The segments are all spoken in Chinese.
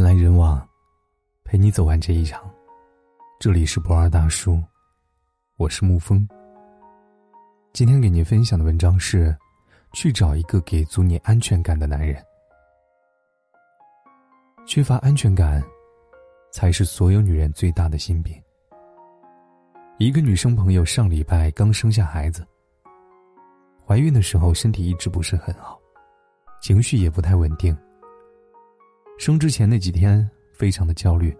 人来人往，陪你走完这一场。这里是不二大叔，我是沐风。今天给您分享的文章是：去找一个给足你安全感的男人。缺乏安全感，才是所有女人最大的心病。一个女生朋友上礼拜刚生下孩子，怀孕的时候身体一直不是很好，情绪也不太稳定。生之前那几天非常的焦虑。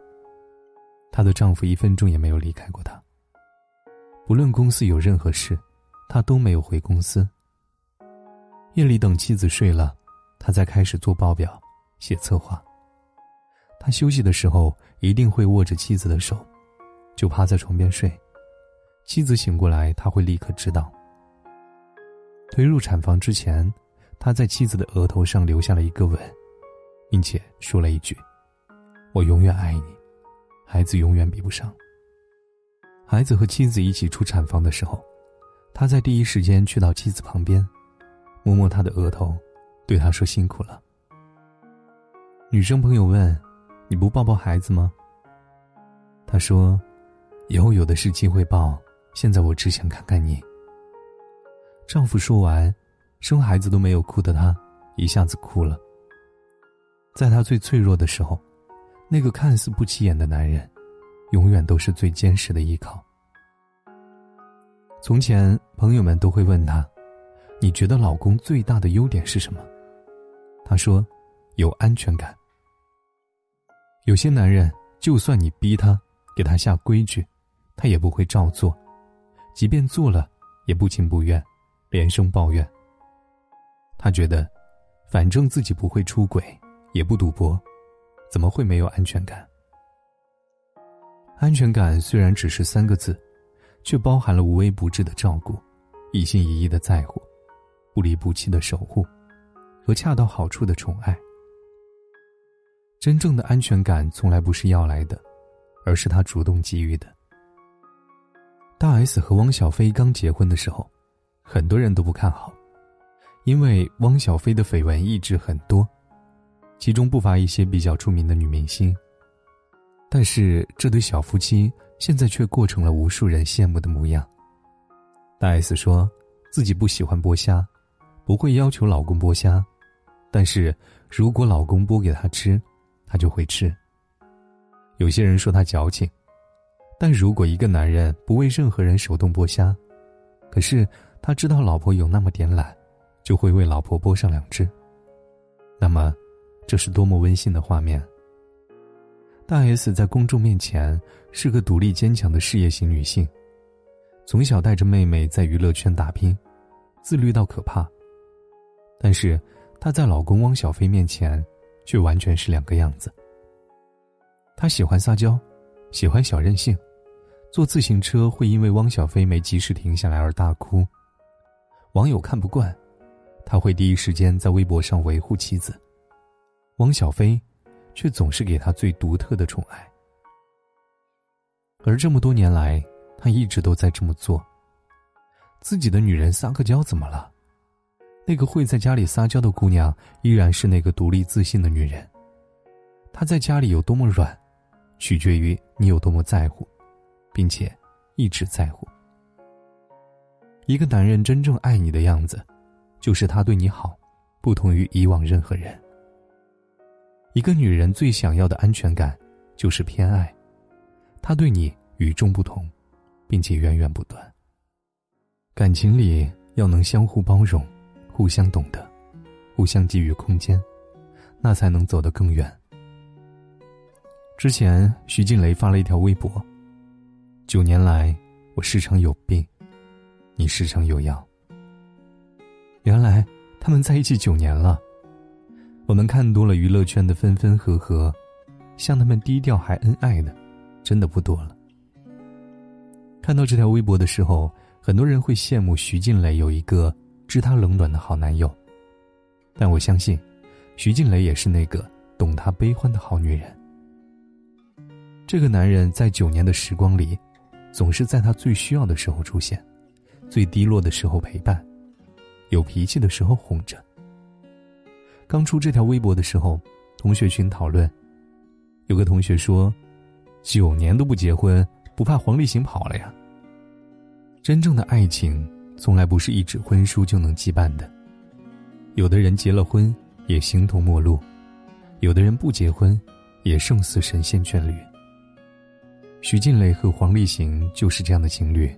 她的丈夫一分钟也没有离开过她。不论公司有任何事，他都没有回公司。夜里等妻子睡了，他才开始做报表、写策划。他休息的时候一定会握着妻子的手，就趴在床边睡。妻子醒过来，他会立刻知道。推入产房之前，他在妻子的额头上留下了一个吻。并且说了一句：“我永远爱你，孩子永远比不上。”孩子和妻子一起出产房的时候，他在第一时间去到妻子旁边，摸摸她的额头，对她说：“辛苦了。”女生朋友问：“你不抱抱孩子吗？”他说：“以后有的是机会抱，现在我只想看看你。”丈夫说完，生孩子都没有哭的他，一下子哭了。在她最脆弱的时候，那个看似不起眼的男人，永远都是最坚实的依靠。从前，朋友们都会问她：“你觉得老公最大的优点是什么？”她说：“有安全感。”有些男人，就算你逼他，给他下规矩，他也不会照做；即便做了，也不情不愿，连声抱怨。他觉得，反正自己不会出轨。也不赌博，怎么会没有安全感？安全感虽然只是三个字，却包含了无微不至的照顾、一心一意的在乎、不离不弃的守护和恰到好处的宠爱。真正的安全感从来不是要来的，而是他主动给予的。大 S 和汪小菲刚结婚的时候，很多人都不看好，因为汪小菲的绯闻一直很多。其中不乏一些比较出名的女明星。但是这对小夫妻现在却过成了无数人羡慕的模样。大 S 说自己不喜欢剥虾，不会要求老公剥虾，但是如果老公剥给她吃，她就会吃。有些人说她矫情，但如果一个男人不为任何人手动剥虾，可是他知道老婆有那么点懒，就会为老婆剥上两只，那么。这是多么温馨的画面！大 S 在公众面前是个独立坚强的事业型女性，从小带着妹妹在娱乐圈打拼，自律到可怕。但是她在老公汪小菲面前，却完全是两个样子。她喜欢撒娇，喜欢小任性，坐自行车会因为汪小菲没及时停下来而大哭。网友看不惯，他会第一时间在微博上维护妻子。汪小菲，却总是给他最独特的宠爱，而这么多年来，他一直都在这么做。自己的女人撒个娇怎么了？那个会在家里撒娇的姑娘，依然是那个独立自信的女人。她在家里有多么软，取决于你有多么在乎，并且一直在乎。一个男人真正爱你的样子，就是他对你好，不同于以往任何人。一个女人最想要的安全感，就是偏爱，她对你与众不同，并且源源不断。感情里要能相互包容，互相懂得，互相给予空间，那才能走得更远。之前徐静蕾发了一条微博：“九年来，我时常有病，你时常有药。”原来他们在一起九年了。我们看多了娱乐圈的分分合合，像他们低调还恩爱的，真的不多了。看到这条微博的时候，很多人会羡慕徐静蕾有一个知她冷暖的好男友，但我相信，徐静蕾也是那个懂她悲欢的好女人。这个男人在九年的时光里，总是在她最需要的时候出现，最低落的时候陪伴，有脾气的时候哄着。刚出这条微博的时候，同学群讨论：有个同学说：“九年都不结婚，不怕黄立行跑了呀？”真正的爱情从来不是一纸婚书就能羁绊的。有的人结了婚也形同陌路，有的人不结婚也胜似神仙眷侣。徐静蕾和黄立行就是这样的情侣，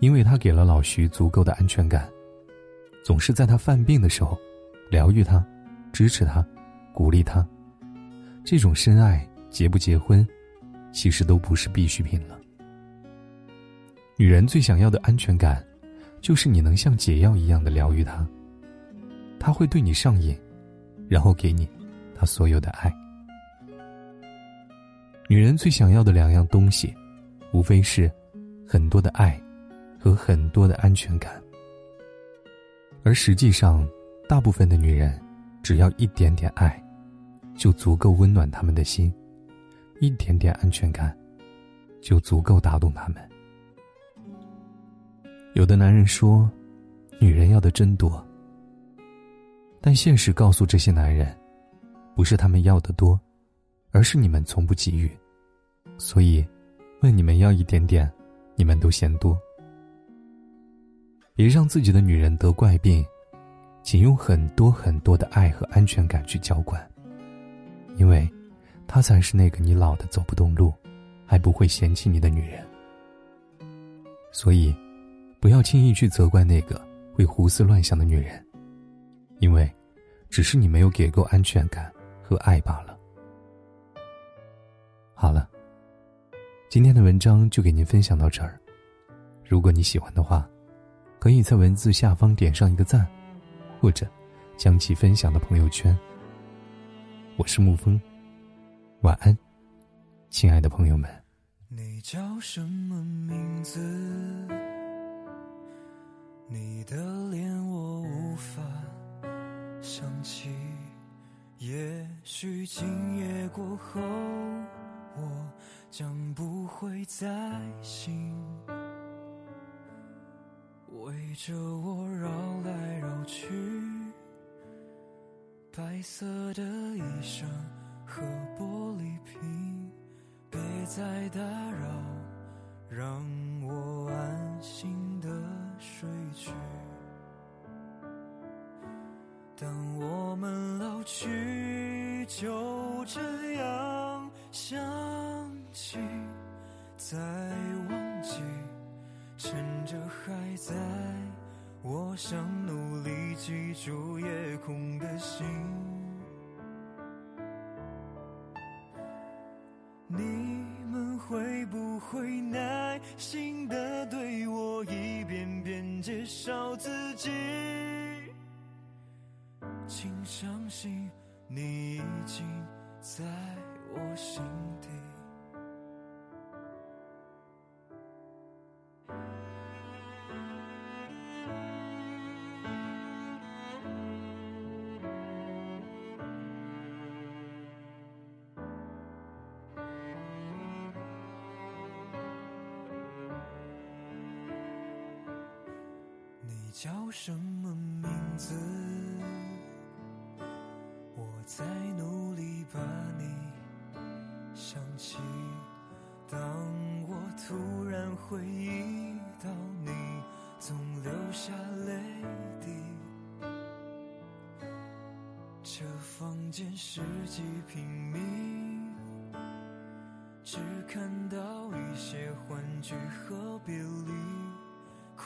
因为他给了老徐足够的安全感，总是在他犯病的时候，疗愈他，支持他，鼓励他。这种深爱，结不结婚，其实都不是必需品了。女人最想要的安全感，就是你能像解药一样的疗愈她，她会对你上瘾，然后给你她所有的爱。女人最想要的两样东西，无非是很多的爱和很多的安全感。而实际上，大部分的女人，只要一点点爱。就足够温暖他们的心，一点点安全感，就足够打动他们。有的男人说，女人要的真多，但现实告诉这些男人，不是他们要的多，而是你们从不给予。所以，问你们要一点点，你们都嫌多。别让自己的女人得怪病，请用很多很多的爱和安全感去浇灌。因为，她才是那个你老的走不动路，还不会嫌弃你的女人。所以，不要轻易去责怪那个会胡思乱想的女人，因为，只是你没有给够安全感和爱罢了。好了，今天的文章就给您分享到这儿。如果你喜欢的话，可以在文字下方点上一个赞，或者将其分享到朋友圈。我是沐风，晚安，亲爱的朋友们。你叫什么名字？你的脸我无法想起。也许今夜过后，我将不会再醒。着我绕来绕去。白色的衣裳和玻璃瓶，别再打扰，让我安心的睡去。当我们老去，就这样想起，在我，趁着还在。我想努力记住夜空的星，你们会不会耐心的对我一遍遍介绍自己？请相信，你已经在我心底。叫什么名字？我在努力把你想起。当我突然回忆到你，总流下泪滴。这房间十几平米，只看到一些欢聚和别离。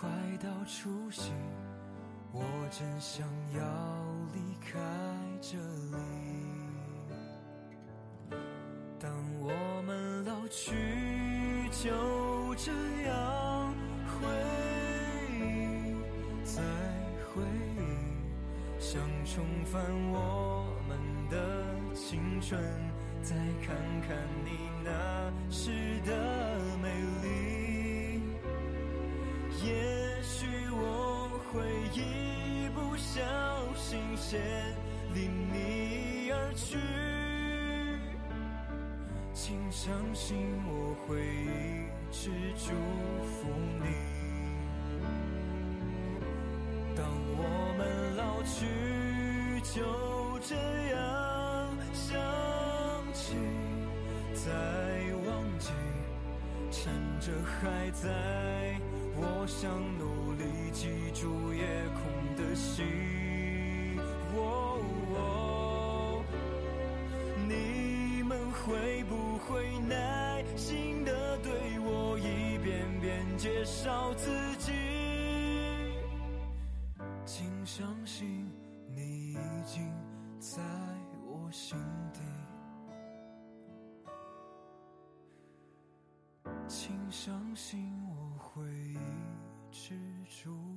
快到除夕，我真想要离开这里。当我们老去，就这样回忆，再回忆，想重返我们的青春，再看看你那时的美丽。也许我会一不小心先离你而去，请相信我会一直祝福你。当我们老去，就这样想起。再忘记，趁着还在，我想努力记住夜空的星。你们会不会耐心的对我一遍遍介绍自己？请相信，你已经在我心底。请相信，主。